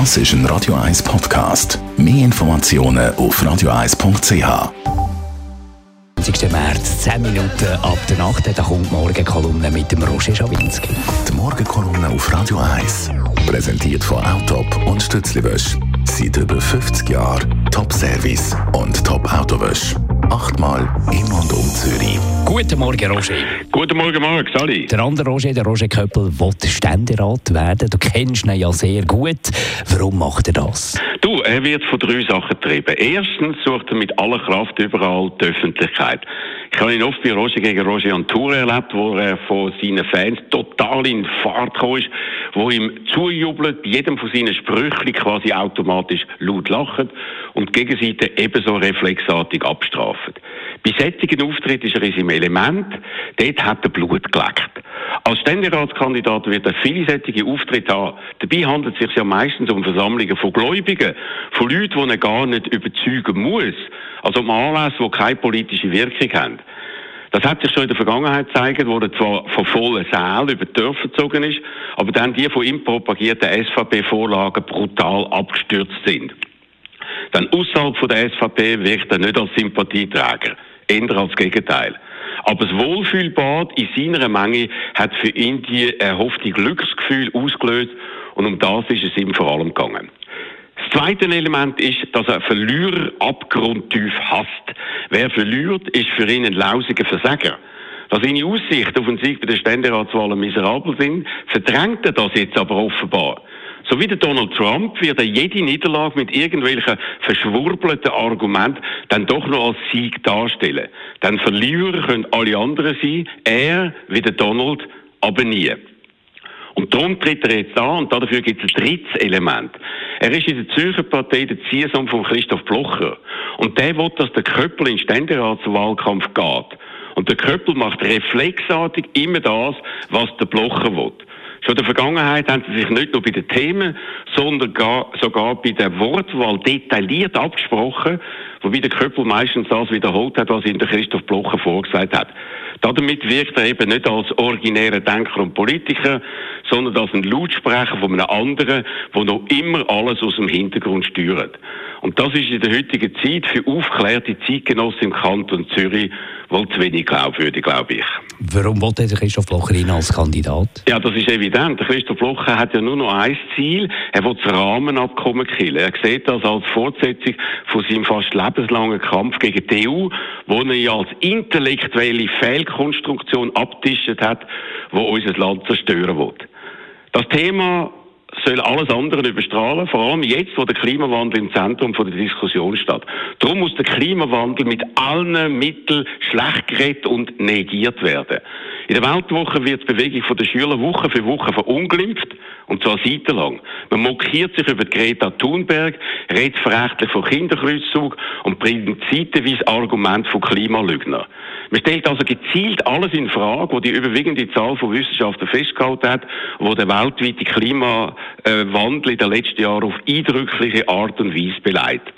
Das ist ein Radio 1 Podcast. Mehr Informationen auf radio1.ch. 20. März, 10 Minuten ab der Nacht, da kommt die Morgenkolumne mit dem Roger Schawinski. Die Morgenkolumne auf Radio 1. Präsentiert von Autop und Stützliwösch. Seit über 50 Jahren Top-Service und Top-Autowösch. Achtmal im und um Zürich. Guten Morgen, Roger. Guten Morgen, Marc, Sali. Der andere Roger, der Roger Köppel, will Ständerat werden. Du kennst ihn ja sehr gut. Warum macht er das? Du, er wird von drei Sachen getrieben. Erstens sucht er mit aller Kraft überall die Öffentlichkeit. Ich habe ihn oft bei Roger gegen Roger an Tour erlebt, wo er von seinen Fans total in Fahrt gekommen ist, wo ihm zujubelt, jedem von seinen Sprüchen quasi automatisch laut lachen und die Gegenseite ebenso reflexartig abstrafen. Bei solchen Auftritt ist er in seinem Element, dort hat er Blut geleckt. Als Ständeratskandidat wird er viele solche Auftritte haben. Dabei handelt es sich ja meistens um Versammlungen von Gläubigen, von Leuten, die er gar nicht überzeugen muss. Also um Anlässe, die keine politische Wirkung haben. Das hat sich schon in der Vergangenheit gezeigt, wo er zwar von vollen Sälen über die Dörfer gezogen ist, aber dann die von ihm propagierten SVP-Vorlagen brutal abgestürzt sind. Dann außerhalb von der SVP wirkt er nicht als Sympathieträger, eher als Gegenteil. Aber das Wohlfühlbad in seiner Menge hat für ihn die erhoffte Glücksgefühl ausgelöst und um das ist es ihm vor allem gegangen. Zweite Element ist, dass er Verlierer abgrundtief hasst. Wer verliert, ist für ihn ein lausiger Versager. Dass seine Aussichten auf einen Sieg bei den Ständeratswahlen miserabel sind, verdrängt er das jetzt aber offenbar. So wie der Donald Trump wird er jede Niederlage mit irgendwelchen verschwurbelten Argumenten dann doch noch als Sieg darstellen. Dann Verlierer können alle anderen sein, er wie der Donald aber nie. Und darum tritt er jetzt an und dafür gibt es ein drittes Element. Er ist in der Zürcher Partei der Ziehsohn von Christoph Blocher. Und der will, dass der Köppel in den Ständeratswahlkampf geht. Und der Köppel macht reflexartig immer das, was der Blocher will. Schon in der Vergangenheit haben sie sich nicht nur bei den Themen, sondern gar, sogar bei der Wortwahl detailliert abgesprochen, wobei der Köppel meistens das wiederholt hat, was ihm der Christoph Blocher vorgesagt hat. Damit wirkt er eben nicht als originärer Denker und Politiker, sondern als ein Lautsprecher von einem anderen, der noch immer alles aus dem Hintergrund steuert. Und das ist in der heutigen Zeit für aufklärte Zeitgenossen im Kanton Zürich wohl zu wenig glaubwürdig, glaube ich. Warum wollte der Christoph Blocher ihn als Kandidat? Ja, das ist evident. Christoph Blocher hat ja nur noch ein Ziel. Er will das Rahmenabkommen killen. Er sieht das als Fortsetzung von seinem fast lebenslangen Kampf gegen die EU, wo er ja als intellektuelle Fehlkonstruktion abtischt hat, wo unser Land zerstören will. Das Thema soll alles andere überstrahlen, vor allem jetzt, wo der Klimawandel im Zentrum von der Diskussion steht. Darum muss der Klimawandel mit allen Mitteln schlecht geredet und negiert werden. In der Weltwoche wird die Bewegung von den Schülern Woche für Woche verunglimpft, und zwar seitenlang. Man mokiert sich über Greta Thunberg, redet verächtlich von Kinderkreuzzug und bringt zeitweise Argumente von Klimalügner. Man stellt also gezielt alles in Frage, wo die überwiegende Zahl von Wissenschaftlern festgehalten hat, wo der weltweite Klimawandel in den letzten Jahren auf eindrückliche Art und Weise beleidigt.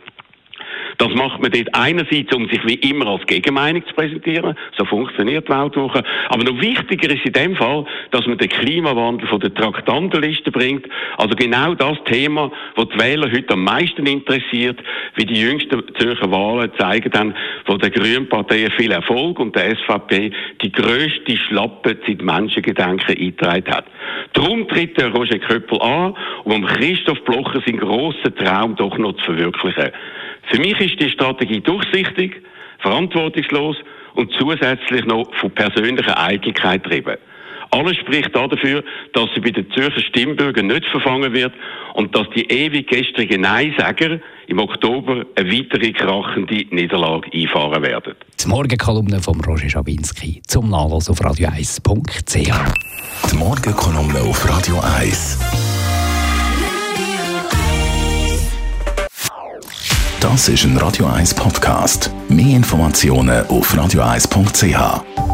Das macht man dort einerseits, um sich wie immer als Gegenmeinung zu präsentieren. So funktioniert die Weltwoche. Aber noch wichtiger ist in dem Fall, dass man den Klimawandel von der Traktandenliste bringt. Also genau das Thema, das die Wähler heute am meisten interessiert, wie die jüngsten Zürcher Wahlen zeigen dann, wo der Grünen Partei viel Erfolg und der SVP die grösste Schlappe seit Menschengedenken eingetragen hat. Darum tritt der Roger Köppel an, um Christoph Blocher seinen grossen Traum doch noch zu verwirklichen. Für mich ist die Strategie durchsichtig, verantwortungslos und zusätzlich noch von persönlicher Eitelkeit getrieben. Alles spricht dafür, dass sie bei den Zürcher Stimmbürgern nicht verfangen wird und dass die ewig gestrigen Neinsager im Oktober eine weitere krachende Niederlage einfahren werden. Die Morgenkolumne von Roger Schawinski zum Nachlass auf radio1.ch. Die Morgenkolumne auf Radio 1. Das ist ein Radio 1 Podcast. Mehr Informationen auf radio1.ch.